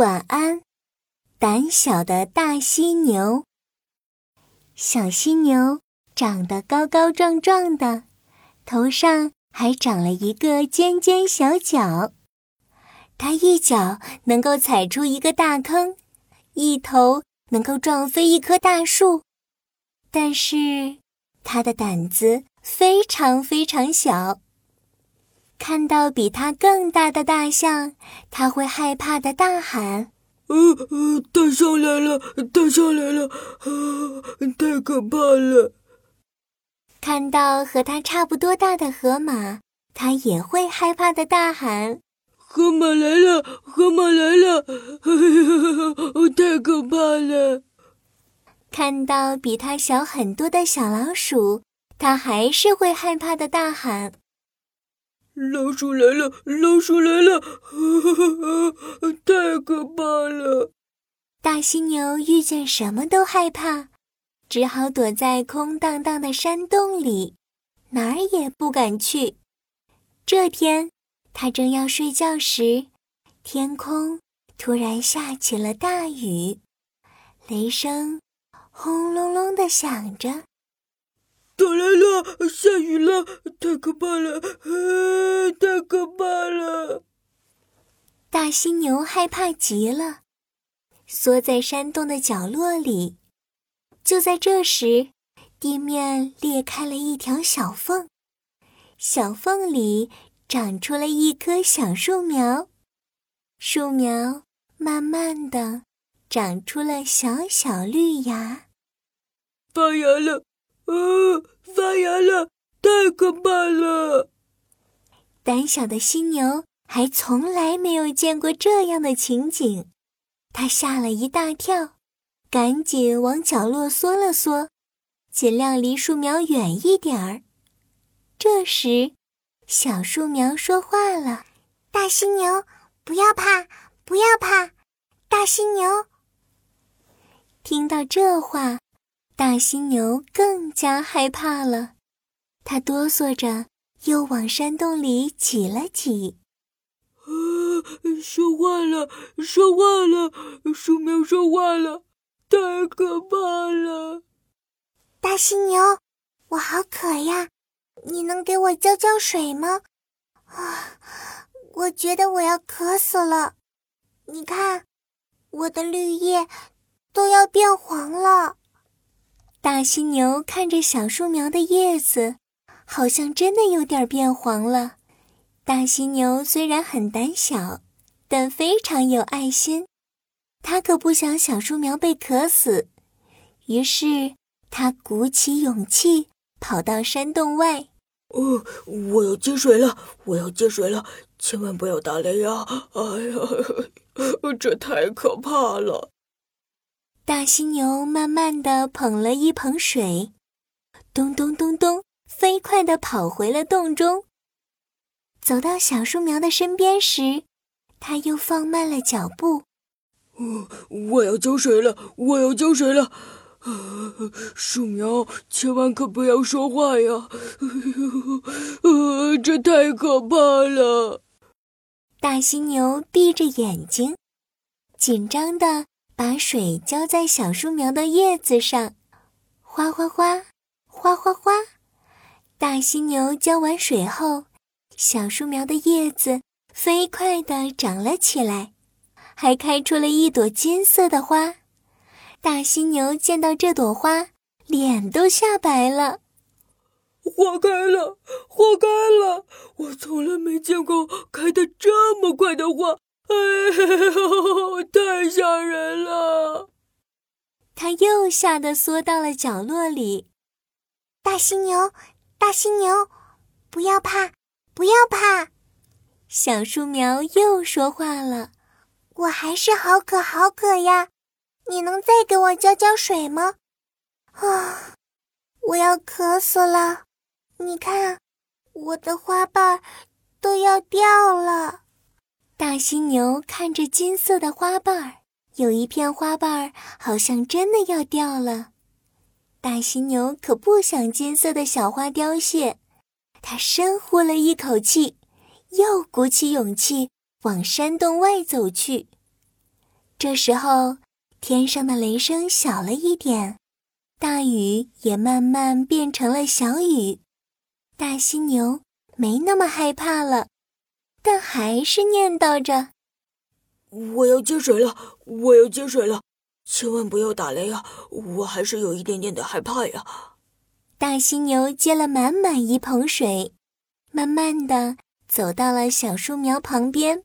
晚安，胆小的大犀牛。小犀牛长得高高壮壮的，头上还长了一个尖尖小角。它一脚能够踩出一个大坑，一头能够撞飞一棵大树。但是它的胆子非常非常小。看到比它更大的大象，它会害怕的大喊：“呃呃，大象来了，大象来了，啊，太可怕了！”看到和它差不多大的河马，它也会害怕的大喊：“河马来了，河马来了，哎呀，太可怕了！”看到比它小很多的小老鼠，它还是会害怕的大喊。老鼠来了！老鼠来了！太可怕了！大犀牛遇见什么都害怕，只好躲在空荡荡的山洞里，哪儿也不敢去。这天，它正要睡觉时，天空突然下起了大雨，雷声轰隆隆的响着。打来了，下雨了，太可怕了！太可怕了！大犀牛害怕极了，缩在山洞的角落里。就在这时，地面裂开了一条小缝，小缝里长出了一棵小树苗，树苗慢慢的长出了小小绿芽，发芽了。啊！发芽了，太可怕了！胆小的犀牛还从来没有见过这样的情景，它吓了一大跳，赶紧往角落缩了缩，尽量离树苗远一点儿。这时，小树苗说话了：“大犀牛，不要怕，不要怕！大犀牛。”听到这话。大犀牛更加害怕了，它哆嗦着又往山洞里挤了挤。啊，说话了，说话了，树苗说话了，太可怕了！大犀牛，我好渴呀，你能给我浇浇水吗？啊，我觉得我要渴死了。你看，我的绿叶都要变黄了。大犀牛看着小树苗的叶子，好像真的有点变黄了。大犀牛虽然很胆小，但非常有爱心，它可不想小树苗被渴死。于是，它鼓起勇气跑到山洞外。哦，我要接水了！我要接水了！千万不要打雷呀！哎呀，这太可怕了！大犀牛慢慢的捧了一捧水，咚咚咚咚，飞快的跑回了洞中。走到小树苗的身边时，他又放慢了脚步。哦，我要浇水了，我要浇水了！树苗，千万可不要说话呀！呃，这太可怕了！大犀牛闭着眼睛，紧张的。把水浇在小树苗的叶子上，哗哗哗，哗哗哗。大犀牛浇完水后，小树苗的叶子飞快地长了起来，还开出了一朵金色的花。大犀牛见到这朵花，脸都吓白了。花开了，花开了！我从来没见过开得这么快的花。哎呦，太吓人了！他又吓得缩到了角落里。大犀牛，大犀牛，不要怕，不要怕！小树苗又说话了：“我还是好渴，好渴呀！你能再给我浇浇水吗？啊，我要渴死了！你看，我的花瓣都要掉了。”大犀牛看着金色的花瓣儿，有一片花瓣儿好像真的要掉了。大犀牛可不想金色的小花凋谢，它深呼了一口气，又鼓起勇气往山洞外走去。这时候，天上的雷声小了一点，大雨也慢慢变成了小雨。大犀牛没那么害怕了，但还是念叨着：“我要接水了，我要接水了，千万不要打雷啊！我还是有一点点的害怕呀。”大犀牛接了满满一盆水，慢慢的走到了小树苗旁边。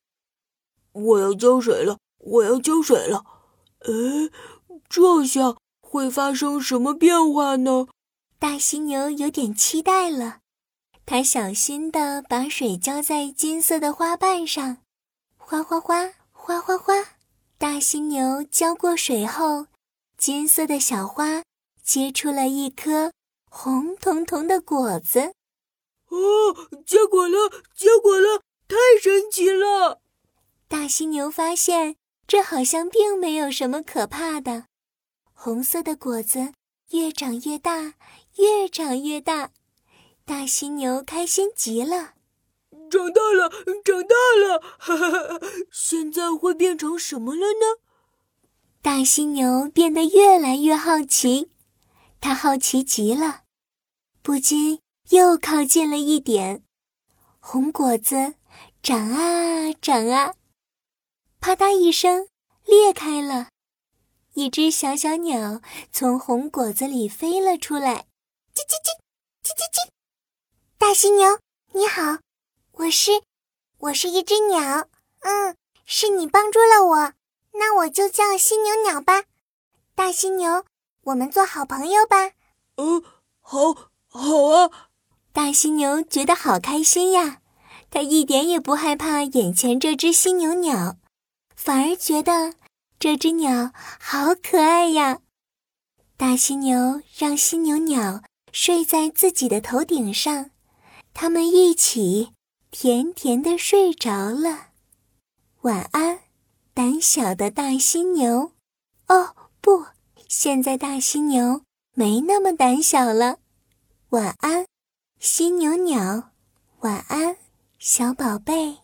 我要浇水了，我要浇水了。哎，这下会发生什么变化呢？大犀牛有点期待了。它小心的把水浇在金色的花瓣上，哗哗哗，哗哗哗。大犀牛浇过水后，金色的小花结出了一颗。红彤彤的果子，哦，结果了，结果了，太神奇了！大犀牛发现这好像并没有什么可怕的。红色的果子越长越大，越长越大，大犀牛开心极了。长大了，长大了，哈哈哈！现在会变成什么了呢？大犀牛变得越来越好奇，它好奇极了。不禁又靠近了一点，红果子长啊长啊，啪嗒一声裂开了，一只小小鸟从红果子里飞了出来，叽叽叽，叽叽叽。大犀牛你好，我是，我是一只鸟，嗯，是你帮助了我，那我就叫犀牛鸟吧。大犀牛，我们做好朋友吧。嗯，好。好啊，大犀牛觉得好开心呀！它一点也不害怕眼前这只犀牛鸟，反而觉得这只鸟好可爱呀。大犀牛让犀牛鸟睡在自己的头顶上，他们一起甜甜的睡着了。晚安，胆小的大犀牛。哦，不，现在大犀牛没那么胆小了。晚安，犀牛鸟。晚安，小宝贝。